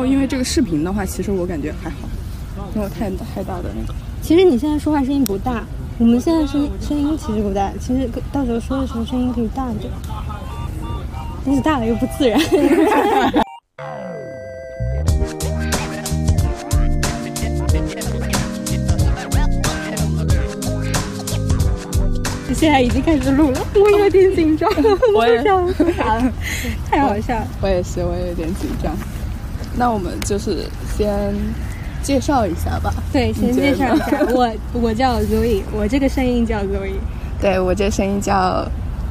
后因为这个视频的话，其实我感觉还好，没有太太大的那个。其实你现在说话声音不大，我们现在声声音其实不大，其实到时候说的时候声音可以大一点，但是大了又不自然。现在已经开始录了，我有点紧张，我也笑不出来了，太好笑了。我也是，我也有点紧张。那我们就是先介绍一下吧。对，先介绍一下，我我叫 Zoe，我这个声音叫 Zoe。对我这声音叫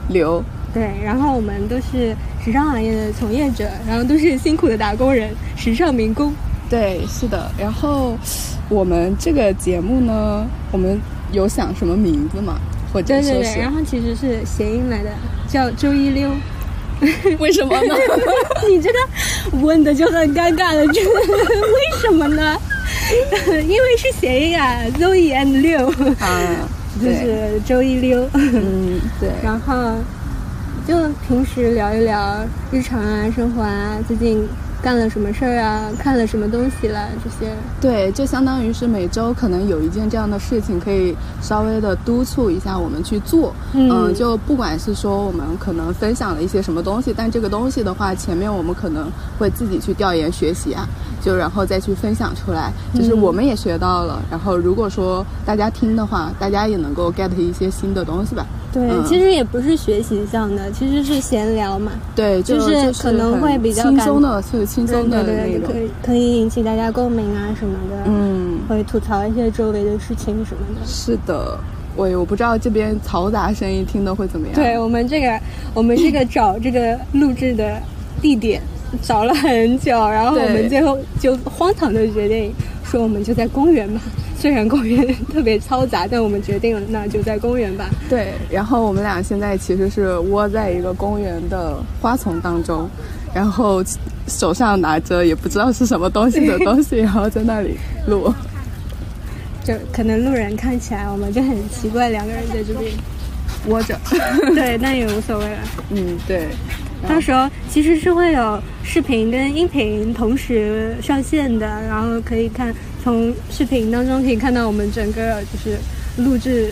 刘。对，然后我们都是时尚行业的从业者，然后都是辛苦的打工人，时尚民工。对，是的。然后我们这个节目呢，我们有想什么名字吗？或者对对对，然后其实是谐音来的，叫周一溜。为什么呢？你这个问的就很尴尬了，这 为什么呢？因为是谐音啊，Zoe and 六啊，就是周一溜。嗯，对。然后就平时聊一聊日常啊，生活啊，最近。干了什么事儿啊？看了什么东西了？这些对，就相当于是每周可能有一件这样的事情，可以稍微的督促一下我们去做。嗯，就不管是说我们可能分享了一些什么东西，但这个东西的话，前面我们可能会自己去调研学习啊，就然后再去分享出来，就是我们也学到了。然后如果说大家听的话，大家也能够 get 一些新的东西吧。对，其实也不是学习上的，其实是闲聊嘛。对，就是可能会比较轻松的，是轻松的那种，可以可以引起大家共鸣啊什么的。嗯，会吐槽一些周围的事情什么的。是的，我我不知道这边嘈杂声音听的会怎么样。对我们这个，我们这个找这个录制的地点找了很久，然后我们最后就荒唐的决定说，我们就在公园吧。虽然公园特别嘈杂，但我们决定了，那就在公园吧。对，然后我们俩现在其实是窝在一个公园的花丛当中，然后手上拿着也不知道是什么东西的东西，然后在那里录。就可能路人看起来我们就很奇怪，两个人在这边窝着。对，那也无所谓了。嗯，对。到时候其实是会有视频跟音频同时上线的，然后可以看。从视频当中可以看到我们整个就是录制、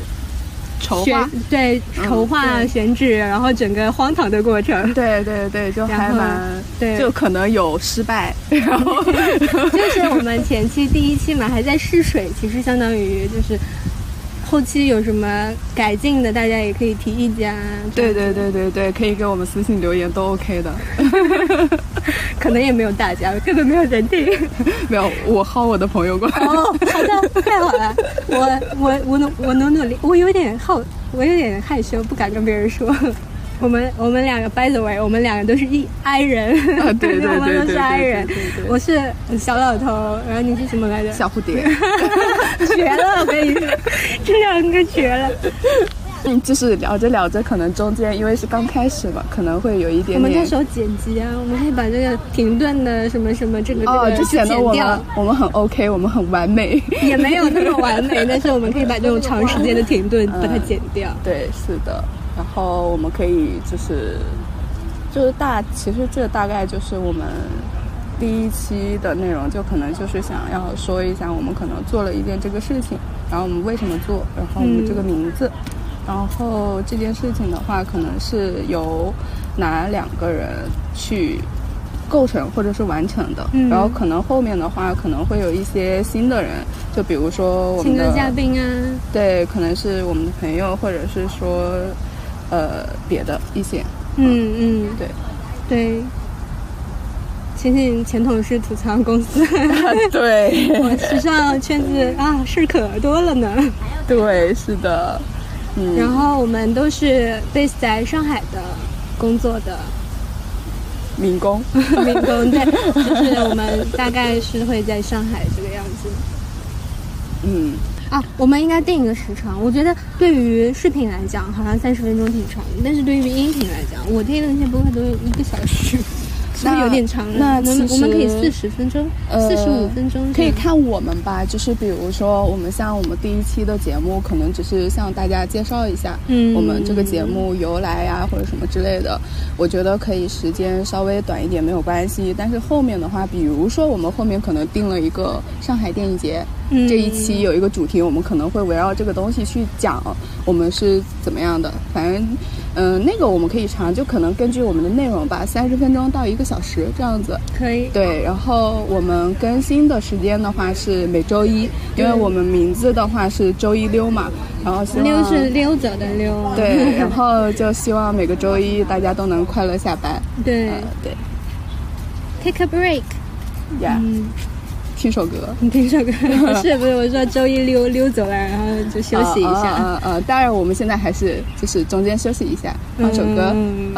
筹划对筹划选址，然后整个荒唐的过程。对对对，就还蛮对，就可能有失败。然后 就是我们前期第一期嘛，还在试水，其实相当于就是。后期有什么改进的，大家也可以提意见啊。对对对对对，可以给我们私信留言，都 OK 的。可能也没有大家，根本没有人听。没有，我薅我的朋友过来。哦，好的，太好了。我我我努我努努力，我有点好，我有点害羞，不敢跟别人说。我们我们两个，by the way，我们两个都是一 I 人，对对对，我们都是 I 人。我是小老头，然后你是什么来着？小蝴蝶，绝了！我跟你说，这两个绝了。嗯，就是聊着聊着，可能中间因为是刚开始嘛，可能会有一点点。我们到时候剪辑啊，我们可以把这个停顿的什么什么这个哦，就显得我们我们很 OK，我们很完美。也没有那么完美，但是我们可以把这种长时间的停顿把它剪掉。对，是的。然后我们可以就是，就是大，其实这大概就是我们第一期的内容，就可能就是想要说一下我们可能做了一件这个事情，然后我们为什么做，然后我们这个名字，然后这件事情的话，可能是由哪两个人去构成或者是完成的，然后可能后面的话可能会有一些新的人，就比如说我们的嘉宾啊，对，可能是我们的朋友，或者是说。呃，别的一些，嗯嗯，对，对，前前前同事吐槽公司，对，时尚圈子啊，事可多了呢。对，是的，嗯。然后我们都是 base 在上海的工作的。民工，民工对，就是我们大概是会在上海这个样子。嗯。啊，我们应该定一个时长。我觉得对于视频来讲，好像三十分钟挺长的，但是对于音频来讲，我听的那些播客都有一个小时。是不是有点长？那我们我们可以四十分钟，四十五分钟可以看我们吧。就是比如说，我们像我们第一期的节目，可能只是向大家介绍一下，嗯，我们这个节目由来呀，或者什么之类的。我觉得可以时间稍微短一点没有关系。但是后面的话，比如说我们后面可能定了一个上海电影节，这一期有一个主题，我们可能会围绕这个东西去讲我们是怎么样的。反正。嗯，那个我们可以长，就可能根据我们的内容吧，三十分钟到一个小时这样子。可以。对，然后我们更新的时间的话是每周一，因为我们名字的话是周一溜嘛，然后溜是溜走的溜。对，然后 就希望每个周一大家都能快乐下班。对对。Take a break。Yeah。听首歌，你听首歌不 是不是？我说周一溜溜走了，然后就休息一下。呃呃，当然我们现在还是就是中间休息一下，放首歌。嗯。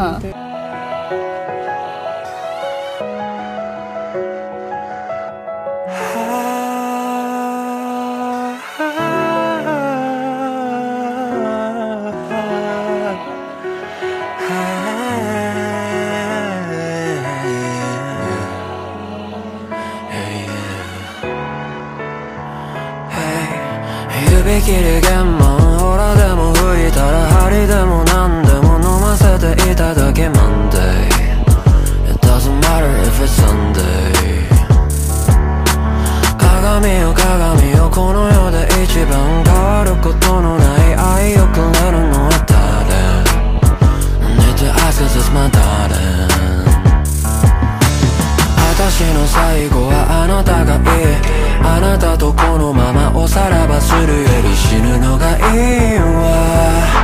死ぬのがいいわ。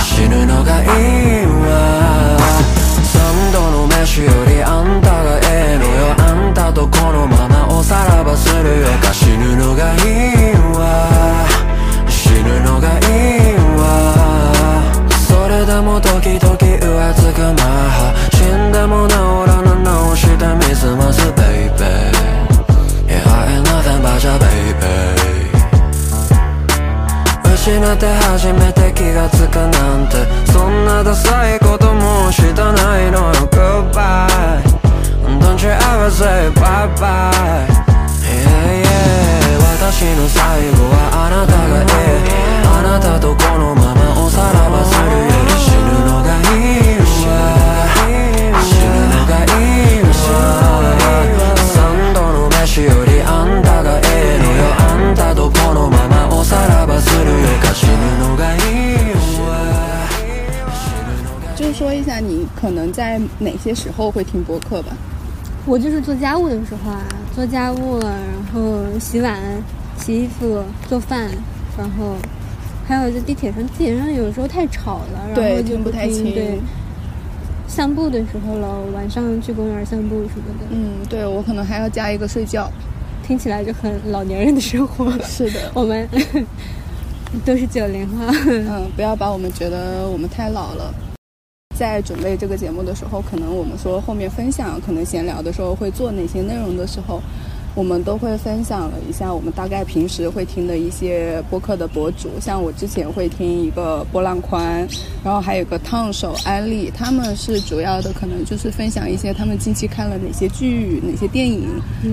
死ぬのがいいわて初めて気がつくなんて。そんなダサいこともしたないのよ。Goodbye. Don't you ever say bye bye Yeah yeah. 私の最後はあなたがいいあなたとこのままおさらば些时候会听播客吧，我就是做家务的时候啊，做家务，然后洗碗、洗衣服、做饭，然后还有在地铁上，地铁上有时候太吵了，然后就不太清。对，散步的时候了，晚上去公园散步什么的。嗯，对我可能还要加一个睡觉，听起来就很老年人的生活。是的，我们 都是九零后。嗯，不要把我们觉得我们太老了。在准备这个节目的时候，可能我们说后面分享，可能闲聊的时候会做哪些内容的时候，我们都会分享了一下我们大概平时会听的一些播客的博主，像我之前会听一个波浪宽，然后还有个烫手安利，他们是主要的可能就是分享一些他们近期看了哪些剧、哪些电影，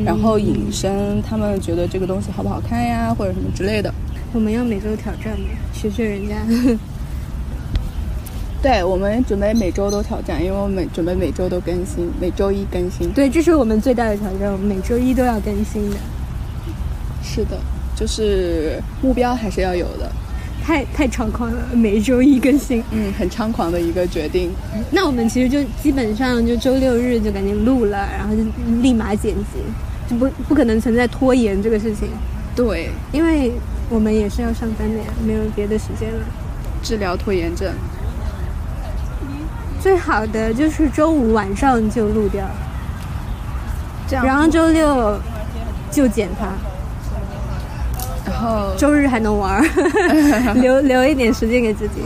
然后引申他们觉得这个东西好不好看呀，或者什么之类的。我们要每周挑战吗？学学人家。对我们准备每周都挑战，因为我们准备每周都更新，每周一更新。对，这是我们最大的挑战，我们每周一都要更新的。是的，就是目标还是要有的。太太猖狂了，每周一更新。嗯，很猖狂的一个决定。那我们其实就基本上就周六日就赶紧录了，然后就立马剪辑，就不不可能存在拖延这个事情。对，因为我们也是要上班的呀，没有别的时间了。治疗拖延症。最好的就是周五晚上就录掉，这样，然后周六就剪它，然后。周日还能玩，留留一点时间给自己，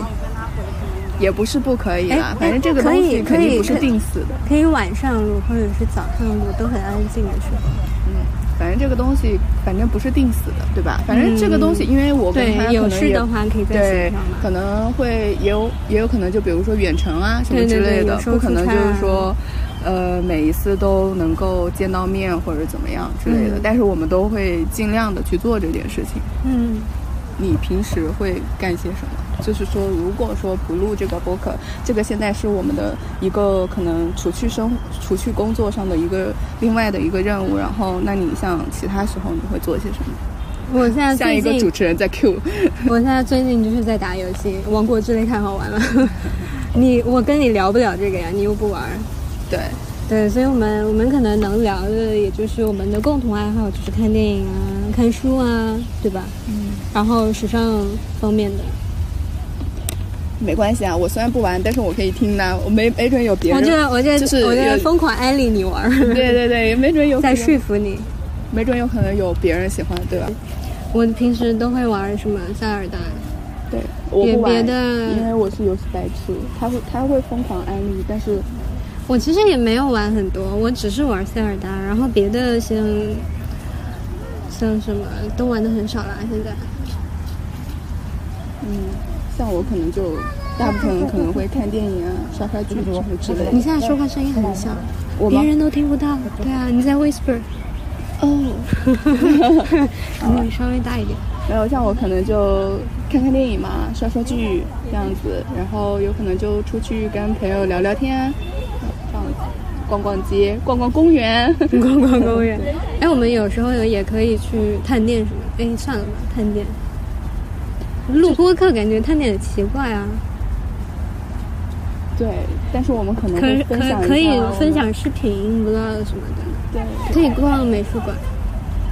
也不是不可以啦。反正这个东西肯定不是定死的，可以晚上录或者是早上录，都很安静的时候。反正这个东西，反正不是定死的，对吧？反正这个东西，因为我跟他有事的话可以对，可能会也有也有可能，就比如说远程啊什么之类的，不可能就是说，呃每一次都能够见到面或者怎么样之类的，但是我们都会尽量的去做这件事情。嗯，你平时会干些什么？就是说，如果说不录这个播客，这个现在是我们的一个可能除去生除去工作上的一个另外的一个任务。然后，那你像其他时候你会做些什么？我现在像一个主持人在 Q。我现在最近就是在打游戏，《王国之泪》太好玩了。你我跟你聊不了这个呀，你又不玩。对对，所以我们我们可能能聊的，也就是我们的共同爱好，就是看电影啊、看书啊，对吧？嗯。然后时尚方面的。没关系啊，我虽然不玩，但是我可以听呢。我没没准有别人，我就我就就是我就疯狂安利你玩。对对对，没准有 在说服你，没准有可能有别人喜欢，对吧？我平时都会玩什么塞尔达，对，我不玩，因为我是游戏白痴。他会他会疯狂安利，但是我其实也没有玩很多，我只是玩塞尔达，然后别的像像什么都玩的很少啦。现在，嗯。像我可能就大部分可能会看电影啊、刷刷剧什么之类的。你现在说话声音很小，别人都听不到。对啊，你在 whisper。哦，你稍微大一点。没有，像我可能就看看电影嘛，刷刷剧这样子，然后有可能就出去跟朋友聊聊天，这样子，逛逛街、逛逛公园、逛逛公园。哎，我们有时候也可以去探店什么？哎，算了吧，探店。录播课感觉他有点奇怪啊。对，但是我们可能可可可以分享视频、vlog 什么的。对，可以逛美术馆。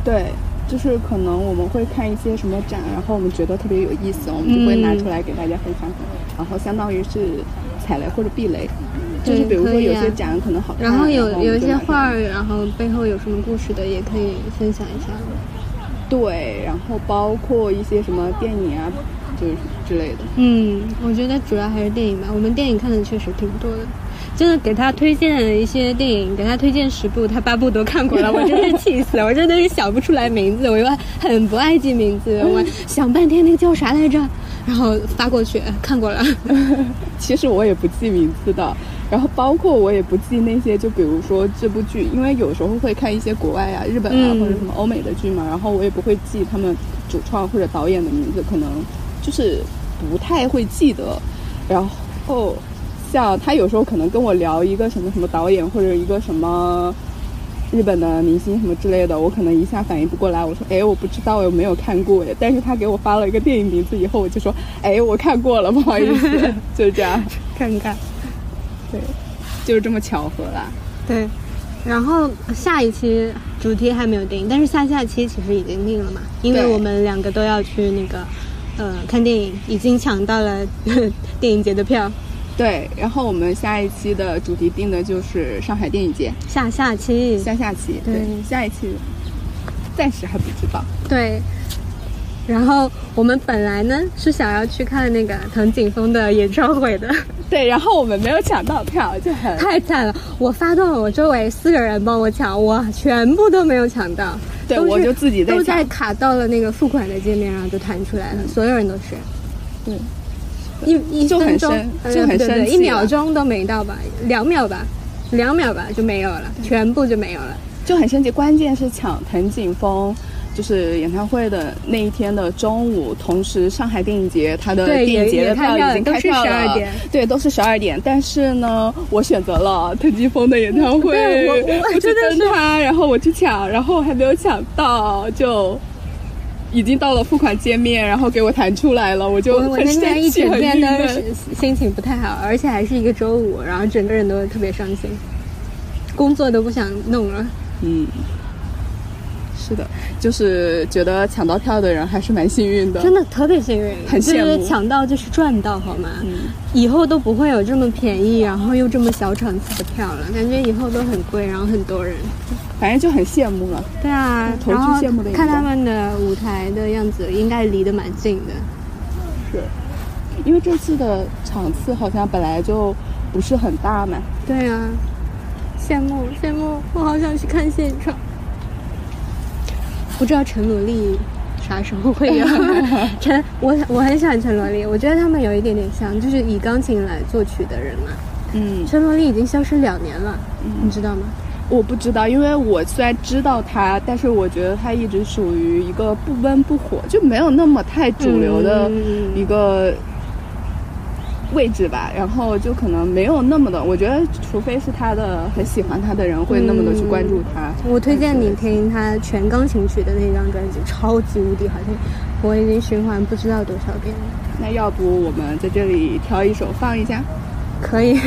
对，就是可能我们会看一些什么展，然后我们觉得特别有意思，我们就会拿出来给大家分享。然后相当于是踩雷或者避雷，就是比如说有些展可能好看，然后有有一些画，然后背后有什么故事的，也可以分享一下。对，然后包括一些什么电影啊，就是之类的。嗯，我觉得主要还是电影吧。我们电影看的确实挺多的，真的给他推荐一些电影，给他推荐十部，他八部都看过了，我真是气死了，我真的是想不出来名字，我又很不爱记名字，我想半天那个叫啥来着，然后发过去看过了。其实我也不记名字的。然后包括我也不记那些，就比如说这部剧，因为有时候会看一些国外啊、日本啊或者什么欧美的剧嘛，然后我也不会记他们主创或者导演的名字，可能就是不太会记得。然后像他有时候可能跟我聊一个什么什么导演或者一个什么日本的明星什么之类的，我可能一下反应不过来，我说哎我不知道，我没有看过哎。但是他给我发了一个电影名字以后，我就说哎我看过了，不好意思，就是这样，看看。对，就是这么巧合啦。对，然后下一期主题还没有定，但是下下期其实已经定了嘛，因为我们两个都要去那个呃看电影，已经抢到了 电影节的票。对，然后我们下一期的主题定的就是上海电影节。下下期，下下期，对，下一期暂时还不知道。对。然后我们本来呢是想要去看那个藤井风的演唱会的，对，然后我们没有抢到票，就很太惨了。我发动了我周围四个人帮我抢，我全部都没有抢到。对，我就自己在都在卡到了那个付款的界面，然后就弹出来了，所有人都是。嗯，一一分钟就很生一秒钟都没到吧，两秒吧，两秒吧就没有了，全部就没有了，就很生气。关键是抢藤井风。就是演唱会的那一天的中午，同时上海电影节它的电影节的票已经开票了，对，都是十二点。但是呢，我选择了藤吉风的演唱 会，我我去跟他，然后我去抢，然后还没有抢到，就已经到了付款界面，然后给我弹出来了，我就我那天一整天的心情不太好，而且还是一个周五，然后整个人都特别伤心，工作都不想弄了，嗯。是的，就是觉得抢到票的人还是蛮幸运的，真的特别幸运，很羡慕。抢到就是赚到，好吗？嗯，以后都不会有这么便宜，然后又这么小场次的票了，感觉以后都很贵，然后很多人，反正就很羡慕了。对啊，投去羡慕的看他们的舞台的样子，应该离得蛮近的。是，因为这次的场次好像本来就不是很大嘛。对啊，羡慕羡慕，我好想去看现场。不知道陈萝莉啥时候会有 陈，我我很喜欢陈萝莉，我觉得他们有一点点像，就是以钢琴来作曲的人嘛。嗯，陈萝莉已经消失两年了，你知道吗？我不知道，因为我虽然知道他，但是我觉得他一直属于一个不温不火，就没有那么太主流的一个位置吧。然后就可能没有那么的，我觉得除非是他的很喜欢他的人会那么的去关注他。我推荐你听他全钢琴曲的那张专辑，超级无敌好听，我已经循环不知道多少遍了。那要不我们在这里挑一首放一下？可以。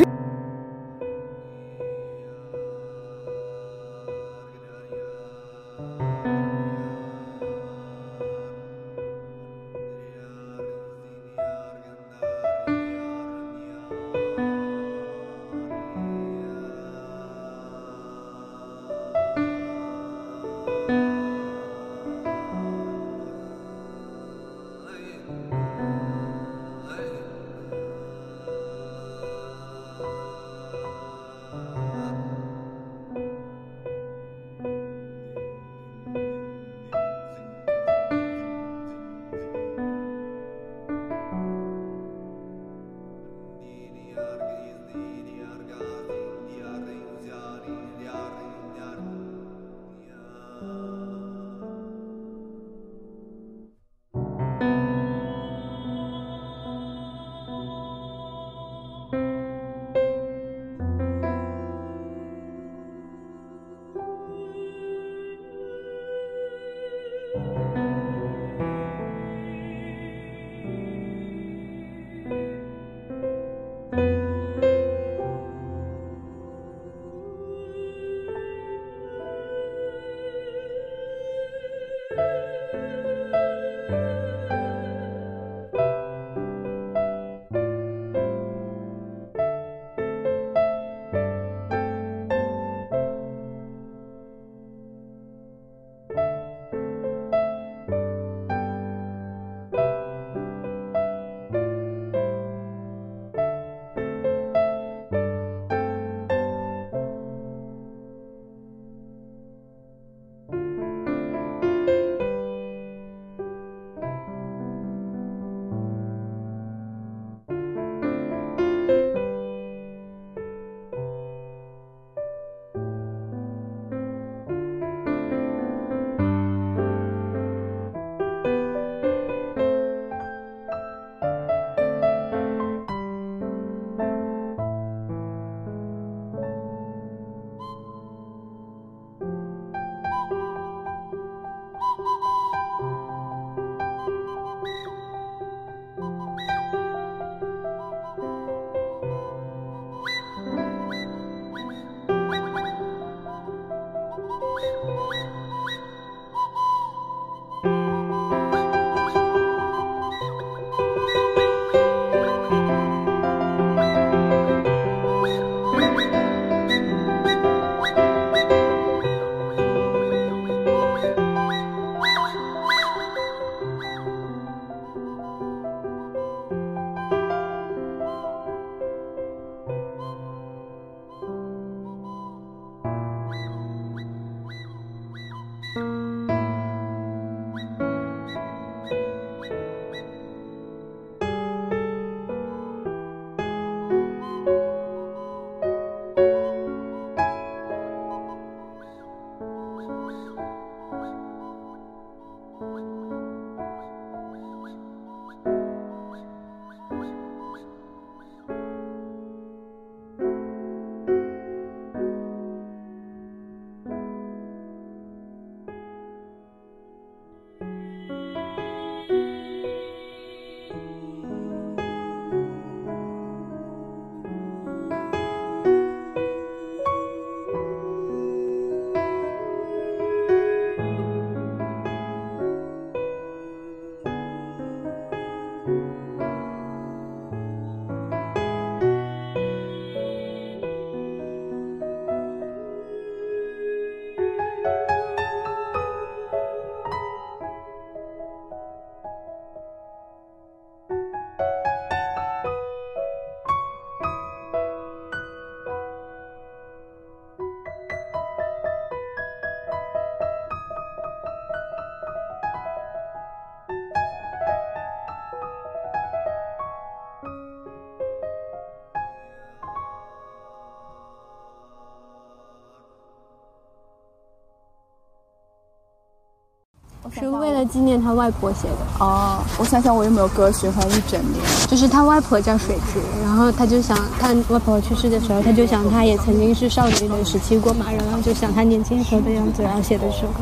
纪念他外婆写的。哦，我想想我有没有歌循环一整年。就是他外婆叫水菊，然后他就想他外婆去世的时候，他就想他也曾经是少女的时期过嘛，然后就想他年轻时候的样子，然后写的这首歌，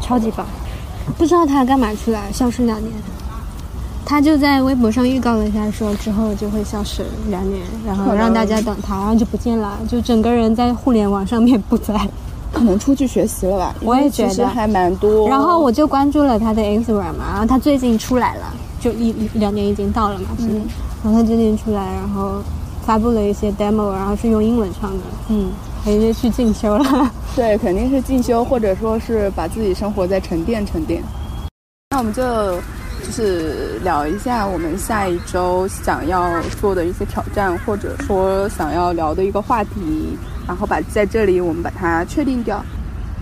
超级棒。不知道他干嘛去了，消失两年。他就在微博上预告了一下，说之后就会消失两年，然后让大家等他，然后就不见了，就整个人在互联网上面不在。可能出去学习了吧？我也觉得还蛮多。然后我就关注了他的 Instagram 嘛，然后他最近出来了，就一两年已经到了嘛，嗯。然后他最近出来，然后发布了一些 demo，然后是用英文唱的，嗯，还是去进修了。对，肯定是进修，或者说是把自己生活在沉淀沉淀。那我们就就是聊一下我们下一周想要做的一些挑战，或者说想要聊的一个话题。然后把在这里我们把它确定掉。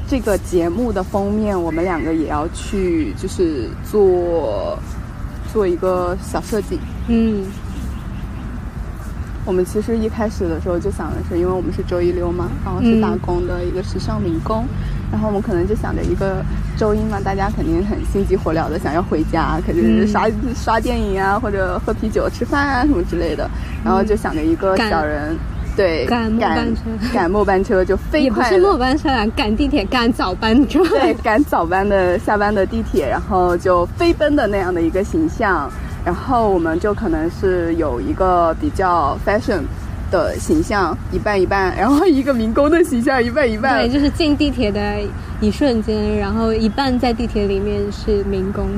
这个节目的封面，我们两个也要去，就是做做一个小设计。嗯。我们其实一开始的时候就想的是，因为我们是周一溜嘛，然后是打工的一个时尚民工，然后我们可能就想着一个周一嘛，大家肯定很心急火燎的想要回家，肯定是刷刷电影啊，或者喝啤酒、吃饭啊什么之类的，然后就想着一个小人。对，赶末班车，赶末班车就飞快。也不是末班车啊，赶地铁，赶早班车。对，赶早班的下班的地铁，然后就飞奔的那样的一个形象。然后我们就可能是有一个比较 fashion 的形象，一半一半。然后一个民工的形象，一半一半。对，就是进地铁的一瞬间，然后一半在地铁里面是民工。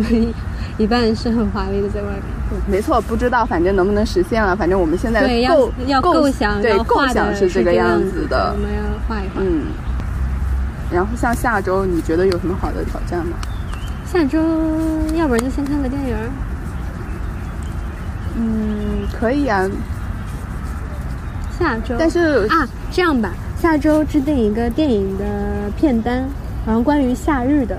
一半是很华丽的在外面，没错，不知道反正能不能实现了。反正我们现在构要构想，对构想是这个样子的。我们要画一画。嗯。然后像下周，你觉得有什么好的挑战吗？下周，要不然就先看个电影。嗯，可以啊。下周，但是啊，这样吧，下周制定一个电影的片单，然后关于夏日的。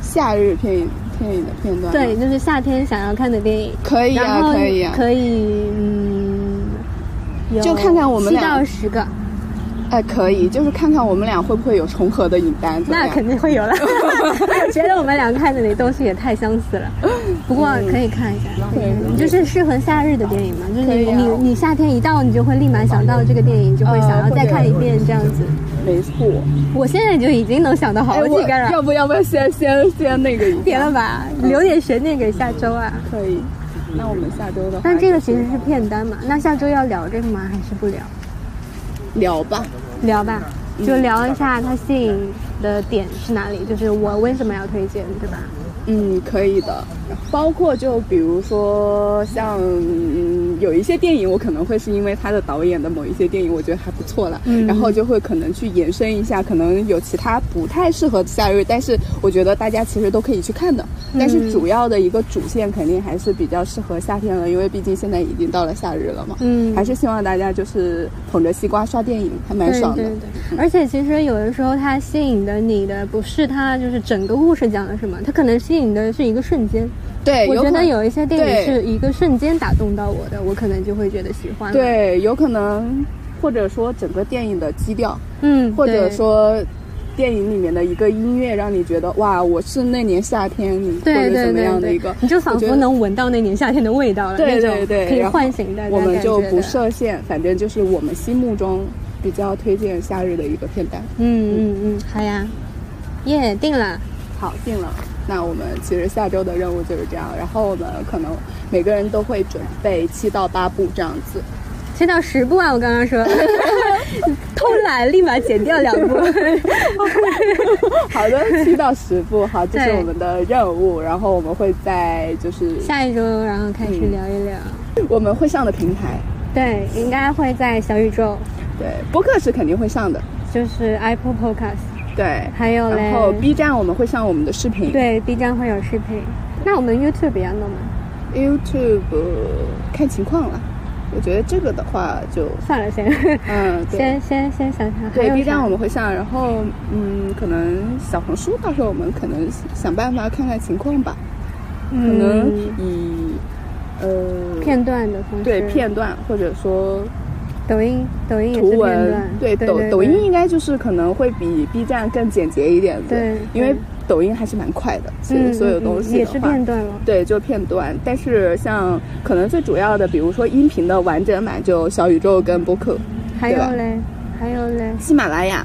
夏日片影。电影的片段，对，就是夏天想要看的电影，可以啊，可以啊，可以，嗯，就看看我们七到十个。哎，可以，就是看看我们俩会不会有重合的影单。那肯定会有了，我觉得我们俩看的那东西也太相似了。不过可以看一下，就是适合夏日的电影嘛，就是你你夏天一到，你就会立马想到这个电影，就会想要再看一遍这样子。没错，我现在就已经能想到好几个了。要不要不要先先先那个？别了吧，留点悬念给下周啊。可以，那我们下周的。但这个其实是片单嘛，那下周要聊这个吗？还是不聊？聊吧，聊吧，就聊一下他吸引的点是哪里，就是我为什么要推荐，对吧？嗯，可以的。包括就比如说像嗯有一些电影，我可能会是因为他的导演的某一些电影，我觉得还不错了，然后就会可能去延伸一下，可能有其他不太适合夏日，但是我觉得大家其实都可以去看的。但是主要的一个主线肯定还是比较适合夏天了，因为毕竟现在已经到了夏日了嘛。嗯，还是希望大家就是捧着西瓜刷电影，还蛮爽的。对对对。而且其实有的时候它吸引的你的不是它就是整个故事讲了什么，它可能吸引的是一个瞬间。对，我觉得有一些电影是一个瞬间打动到我的，我可能就会觉得喜欢。对，有可能，或者说整个电影的基调，嗯，或者说电影里面的一个音乐，让你觉得哇，我是那年夏天，或者怎么样的一个，你就仿佛能闻到那年夏天的味道了。对对对，可以唤醒大家。我们就不设限，反正就是我们心目中比较推荐夏日的一个片段。嗯嗯嗯，好呀，耶，定了，好定了。那我们其实下周的任务就是这样，然后我们可能每个人都会准备七到八部这样子，七到十步啊！我刚刚说 偷懒，立马减掉两步。好的，七到十步，好，这是我们的任务。然后我们会在就是下一周，然后开始聊一聊。我们会上的平台，对，应该会在小宇宙，对，播客是肯定会上的，就是 Apple Podcast。对，还有然后 B 站我们会上我们的视频，对，B 站会有视频。那我们 YouTube 要弄吗？YouTube 看情况了。我觉得这个的话就算了，先，嗯，先先先想想。对，B 站我们会上，然后嗯，可能小红书到时候我们可能想办法看看情况吧。可能以呃片段的方式，对片段或者说。抖音，抖音图文，对抖抖音应该就是可能会比 B 站更简洁一点，对，因为抖音还是蛮快的，其实所有东西也是片段了。对，就片段。但是像可能最主要的，比如说音频的完整版，就小宇宙跟播客。还有嘞，还有嘞，喜马拉雅。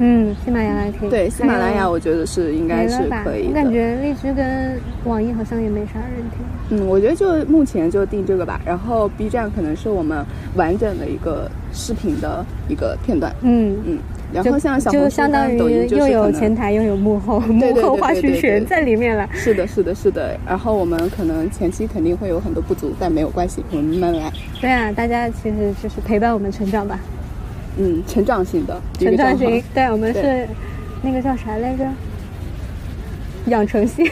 嗯，喜马拉雅可以。对，喜马拉雅我觉得是应该是可以的。我感觉荔枝跟网易好像也没啥人听。嗯，我觉得就目前就定这个吧。然后 B 站可能是我们完整的一个视频的一个片段。嗯嗯。然后像小就相当于又有前台又有幕后，幕后花絮全在里面了。是的，是的，是的。然后我们可能前期肯定会有很多不足，但没有关系，我们慢慢来。对啊，大家其实就是陪伴我们成长吧。嗯，成长型的，成长型。对，我们是那个叫啥来着？养成系，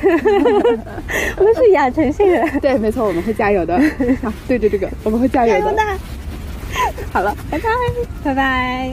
我们是养成系人。对，没错，我们会加油的。对着这个，我们会加油的。加油的。好了，拜拜，拜拜。